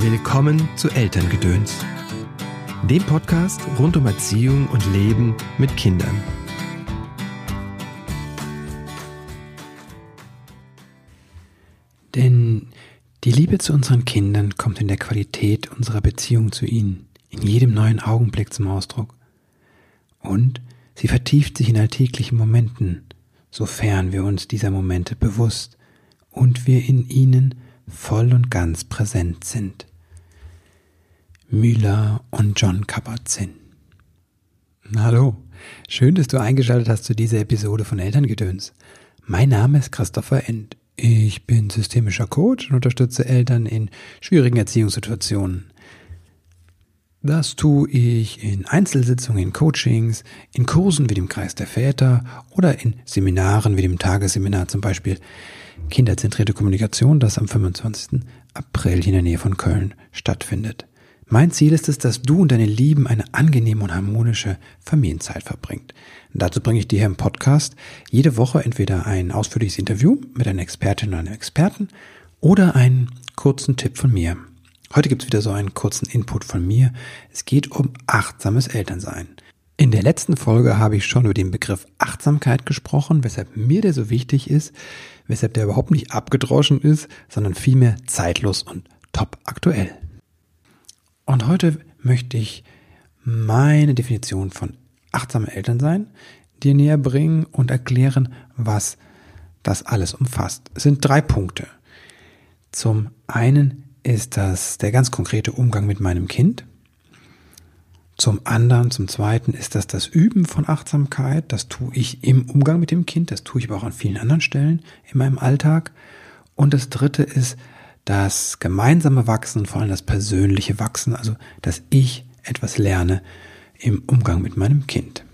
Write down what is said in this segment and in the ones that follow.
Willkommen zu Elterngedöns, dem Podcast rund um Erziehung und Leben mit Kindern. Denn die Liebe zu unseren Kindern kommt in der Qualität unserer Beziehung zu ihnen, in jedem neuen Augenblick zum Ausdruck. Und sie vertieft sich in alltäglichen Momenten, sofern wir uns dieser Momente bewusst und wir in ihnen voll und ganz präsent sind. Müller und John Kabat-Zinn. Hallo, schön, dass du eingeschaltet hast zu dieser Episode von Elterngedöns. Mein Name ist Christopher End. Ich bin systemischer Coach und unterstütze Eltern in schwierigen Erziehungssituationen. Das tue ich in Einzelsitzungen, in Coachings, in Kursen wie dem Kreis der Väter oder in Seminaren wie dem Tagesseminar zum Beispiel Kinderzentrierte Kommunikation, das am 25. April in der Nähe von Köln stattfindet. Mein Ziel ist es, dass du und deine Lieben eine angenehme und harmonische Familienzeit verbringt. Dazu bringe ich dir hier im Podcast jede Woche entweder ein ausführliches Interview mit einer Expertin oder einem Experten oder einen kurzen Tipp von mir. Heute gibt es wieder so einen kurzen Input von mir. Es geht um achtsames Elternsein. In der letzten Folge habe ich schon über den Begriff Achtsamkeit gesprochen, weshalb mir der so wichtig ist, weshalb der überhaupt nicht abgedroschen ist, sondern vielmehr zeitlos und top aktuell. Und heute möchte ich meine Definition von achtsamem Elternsein dir näher bringen und erklären, was das alles umfasst. Es sind drei Punkte. Zum einen ist das der ganz konkrete Umgang mit meinem Kind. Zum anderen, zum zweiten ist das das Üben von Achtsamkeit. Das tue ich im Umgang mit dem Kind, das tue ich aber auch an vielen anderen Stellen in meinem Alltag. Und das dritte ist das gemeinsame Wachsen vor allem das persönliche Wachsen, also dass ich etwas lerne im Umgang mit meinem Kind.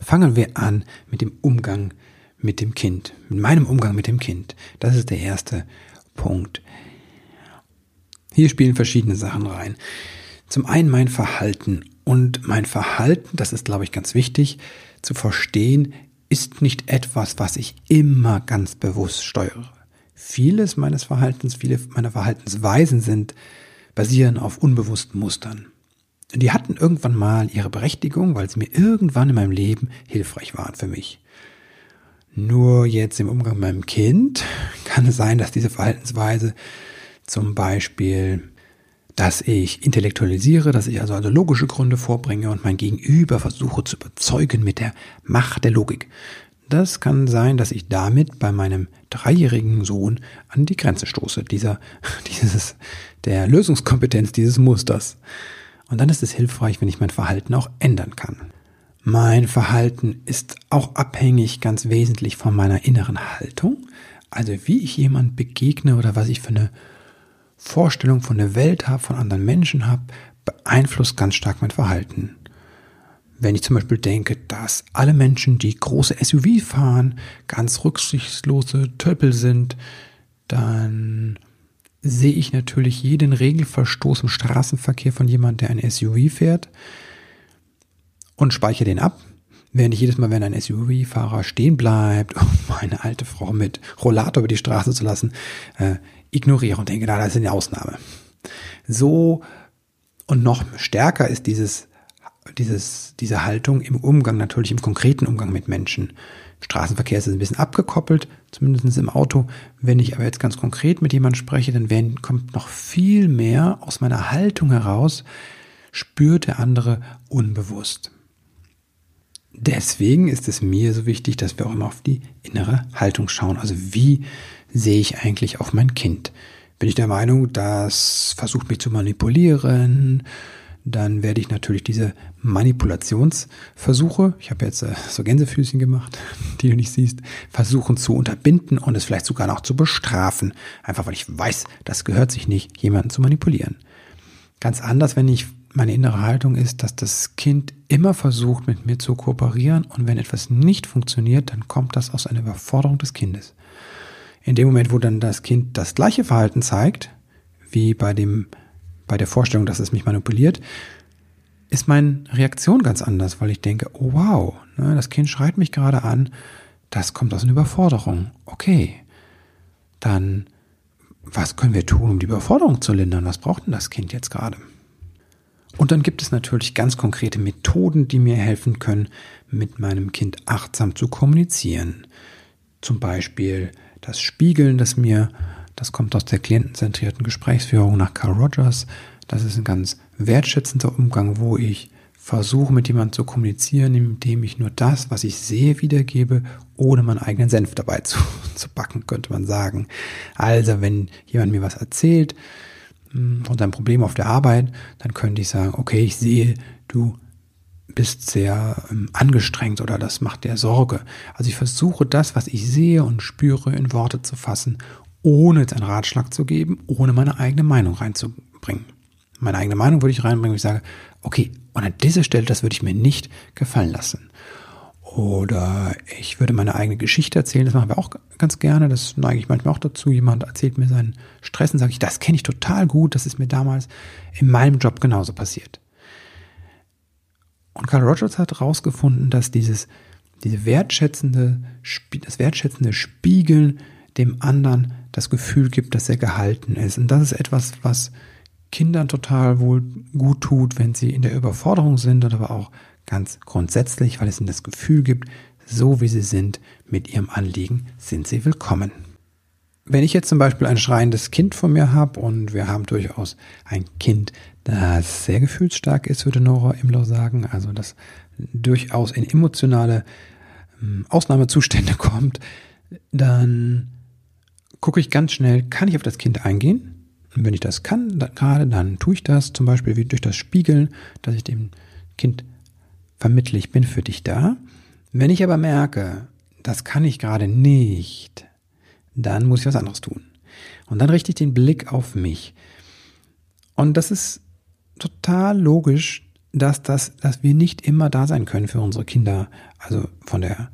Fangen wir an mit dem Umgang mit dem Kind, mit meinem Umgang mit dem Kind. Das ist der erste Punkt. Hier spielen verschiedene Sachen rein. Zum einen mein Verhalten. Und mein Verhalten, das ist, glaube ich, ganz wichtig zu verstehen, ist nicht etwas, was ich immer ganz bewusst steuere vieles meines Verhaltens, viele meiner Verhaltensweisen sind, basieren auf unbewussten Mustern. Die hatten irgendwann mal ihre Berechtigung, weil sie mir irgendwann in meinem Leben hilfreich waren für mich. Nur jetzt im Umgang mit meinem Kind kann es sein, dass diese Verhaltensweise zum Beispiel, dass ich intellektualisiere, dass ich also, also logische Gründe vorbringe und mein Gegenüber versuche zu überzeugen mit der Macht der Logik. Das kann sein, dass ich damit bei meinem dreijährigen Sohn an die Grenze stoße, dieser, dieses, der Lösungskompetenz dieses Musters. Und dann ist es hilfreich, wenn ich mein Verhalten auch ändern kann. Mein Verhalten ist auch abhängig ganz wesentlich von meiner inneren Haltung, also wie ich jemand begegne oder was ich für eine Vorstellung von der Welt habe, von anderen Menschen habe, beeinflusst ganz stark mein Verhalten. Wenn ich zum Beispiel denke, dass alle Menschen, die große SUV fahren, ganz rücksichtslose Töppel sind, dann sehe ich natürlich jeden Regelverstoß im Straßenverkehr von jemandem, der ein SUV fährt und speichere den ab. Während ich jedes Mal, wenn ein SUV-Fahrer stehen bleibt, um eine alte Frau mit Rollator über die Straße zu lassen, äh, ignoriere und denke, na, das ist eine Ausnahme. So und noch stärker ist dieses dieses, diese Haltung im Umgang, natürlich im konkreten Umgang mit Menschen. Straßenverkehr ist ein bisschen abgekoppelt, zumindest im Auto. Wenn ich aber jetzt ganz konkret mit jemandem spreche, dann werden, kommt noch viel mehr aus meiner Haltung heraus, spürt der andere unbewusst. Deswegen ist es mir so wichtig, dass wir auch immer auf die innere Haltung schauen. Also wie sehe ich eigentlich auf mein Kind? Bin ich der Meinung, das versucht mich zu manipulieren, dann werde ich natürlich diese Manipulationsversuche, ich habe jetzt äh, so Gänsefüßchen gemacht, die du nicht siehst, versuchen zu unterbinden und es vielleicht sogar noch zu bestrafen. Einfach weil ich weiß, das gehört sich nicht, jemanden zu manipulieren. Ganz anders, wenn ich meine innere Haltung ist, dass das Kind immer versucht, mit mir zu kooperieren und wenn etwas nicht funktioniert, dann kommt das aus einer Überforderung des Kindes. In dem Moment, wo dann das Kind das gleiche Verhalten zeigt, wie bei dem bei der Vorstellung, dass es mich manipuliert, ist meine Reaktion ganz anders, weil ich denke, oh wow, ne, das Kind schreit mich gerade an, das kommt aus einer Überforderung. Okay, dann was können wir tun, um die Überforderung zu lindern? Was braucht denn das Kind jetzt gerade? Und dann gibt es natürlich ganz konkrete Methoden, die mir helfen können, mit meinem Kind achtsam zu kommunizieren. Zum Beispiel das Spiegeln, das mir, das kommt aus der klientenzentrierten Gesprächsführung nach Carl Rogers. Das ist ein ganz wertschätzender Umgang, wo ich versuche, mit jemandem zu kommunizieren, indem ich nur das, was ich sehe, wiedergebe, ohne meinen eigenen Senf dabei zu, zu backen, könnte man sagen. Also, wenn jemand mir was erzählt, von seinem Problem auf der Arbeit, dann könnte ich sagen, okay, ich sehe, du bist sehr ähm, angestrengt oder das macht dir Sorge. Also ich versuche das, was ich sehe und spüre, in Worte zu fassen, ohne jetzt einen Ratschlag zu geben, ohne meine eigene Meinung reinzubringen. Meine eigene Meinung würde ich reinbringen, wenn ich sage, okay, und an dieser Stelle, das würde ich mir nicht gefallen lassen. Oder ich würde meine eigene Geschichte erzählen, das machen wir auch ganz gerne, das neige ich manchmal auch dazu. Jemand erzählt mir seinen Stress und sage ich, das kenne ich total gut, das ist mir damals in meinem Job genauso passiert. Und Carl Rogers hat herausgefunden, dass dieses, diese wertschätzende, das wertschätzende Spiegeln dem anderen das Gefühl gibt, dass er gehalten ist. Und das ist etwas, was Kindern total wohl gut tut, wenn sie in der Überforderung sind, aber auch Ganz grundsätzlich, weil es ihnen das Gefühl gibt, so wie sie sind, mit ihrem Anliegen sind sie willkommen. Wenn ich jetzt zum Beispiel ein schreiendes Kind vor mir habe und wir haben durchaus ein Kind, das sehr gefühlsstark ist, würde Nora Imler sagen, also das durchaus in emotionale ähm, Ausnahmezustände kommt, dann gucke ich ganz schnell, kann ich auf das Kind eingehen? Und wenn ich das kann, dann, gerade, dann tue ich das zum Beispiel wie durch das Spiegeln, dass ich dem Kind vermittle, ich bin für dich da. Wenn ich aber merke, das kann ich gerade nicht, dann muss ich was anderes tun. Und dann richte ich den Blick auf mich. Und das ist total logisch, dass das, dass wir nicht immer da sein können für unsere Kinder, also von der,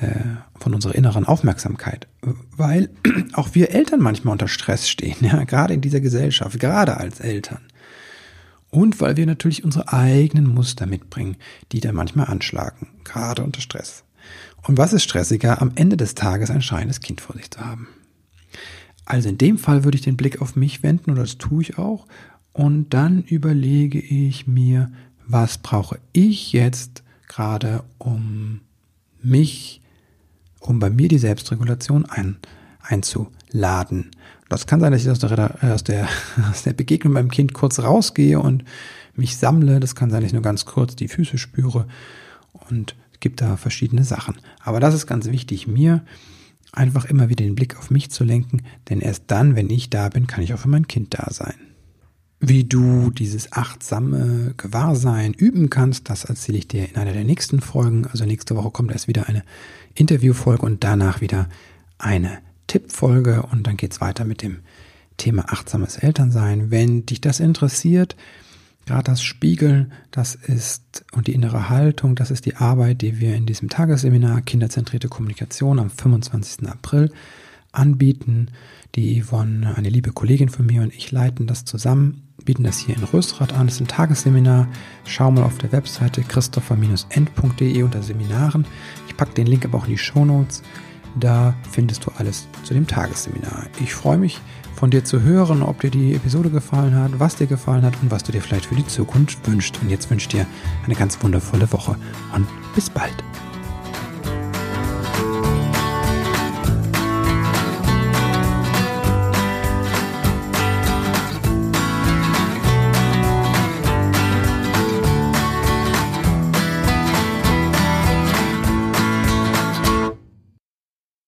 äh, von unserer inneren Aufmerksamkeit, weil auch wir Eltern manchmal unter Stress stehen, ja, gerade in dieser Gesellschaft, gerade als Eltern. Und weil wir natürlich unsere eigenen Muster mitbringen, die dann manchmal anschlagen, gerade unter Stress. Und was ist stressiger, am Ende des Tages ein schreiendes Kind vor sich zu haben? Also in dem Fall würde ich den Blick auf mich wenden, und das tue ich auch, und dann überlege ich mir, was brauche ich jetzt gerade, um mich, um bei mir die Selbstregulation ein, einzuladen. Das kann sein, dass ich aus der, aus der, aus der Begegnung mit meinem Kind kurz rausgehe und mich sammle. Das kann sein, dass ich nur ganz kurz die Füße spüre. Und es gibt da verschiedene Sachen. Aber das ist ganz wichtig, mir einfach immer wieder den Blick auf mich zu lenken, denn erst dann, wenn ich da bin, kann ich auch für mein Kind da sein. Wie du dieses achtsame Gewahrsein üben kannst, das erzähle ich dir in einer der nächsten Folgen. Also nächste Woche kommt erst wieder eine Interviewfolge und danach wieder eine Tippfolge und dann geht es weiter mit dem Thema achtsames Elternsein. Wenn dich das interessiert, gerade das Spiegeln, das ist und die innere Haltung, das ist die Arbeit, die wir in diesem Tagesseminar Kinderzentrierte Kommunikation am 25. April anbieten. Die Yvonne, eine liebe Kollegin von mir und ich leiten das zusammen, bieten das hier in Rösrath an. Das ist ein Tagesseminar. Schau mal auf der Webseite christopher-end.de unter Seminaren. Ich packe den Link aber auch in die Show Notes. Da findest du alles zu dem Tagesseminar. Ich freue mich, von dir zu hören, ob dir die Episode gefallen hat, was dir gefallen hat und was du dir vielleicht für die Zukunft wünschst. Und jetzt wünsche ich dir eine ganz wundervolle Woche und bis bald.